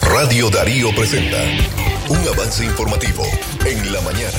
Radio Darío presenta un avance informativo en la mañana.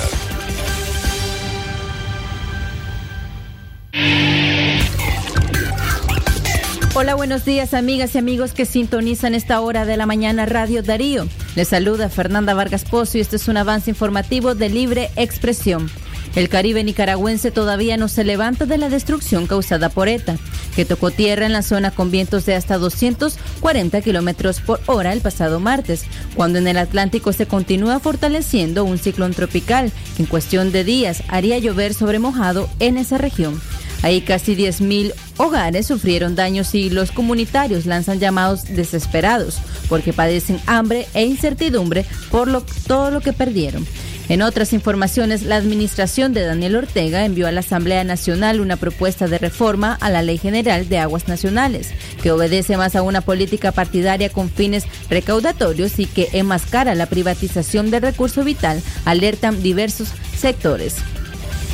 Hola, buenos días amigas y amigos que sintonizan esta hora de la mañana Radio Darío. Les saluda Fernanda Vargas Pozo y este es un avance informativo de libre expresión. El Caribe nicaragüense todavía no se levanta de la destrucción causada por ETA, que tocó tierra en la zona con vientos de hasta 240 kilómetros por hora el pasado martes, cuando en el Atlántico se continúa fortaleciendo un ciclón tropical que en cuestión de días haría llover sobre mojado en esa región. Ahí casi 10.000 hogares sufrieron daños y los comunitarios lanzan llamados desesperados porque padecen hambre e incertidumbre por lo, todo lo que perdieron. En otras informaciones, la administración de Daniel Ortega envió a la Asamblea Nacional una propuesta de reforma a la Ley General de Aguas Nacionales, que obedece más a una política partidaria con fines recaudatorios y que enmascara la privatización del recurso vital, alertan diversos sectores.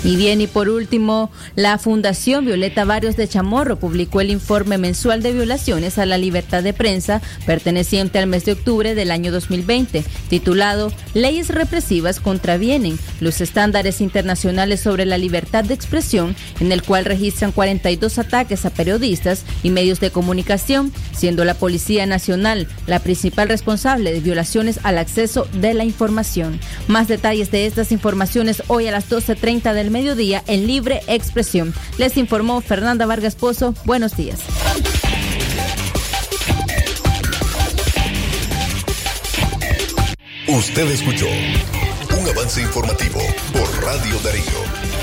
Y bien, y por último, la Fundación Violeta Varios de Chamorro publicó el informe mensual de violaciones a la libertad de prensa perteneciente al mes de octubre del año 2020, titulado Leyes represivas contravienen los estándares internacionales sobre la libertad de expresión, en el cual registran 42 ataques a periodistas y medios de comunicación, siendo la Policía Nacional la principal responsable de violaciones al acceso de la información. Más detalles de estas informaciones hoy a las 12.30 del mediodía en Libre Expresión. Les informó Fernanda Vargas Pozo. Buenos días. Usted escuchó un avance informativo por Radio Darío.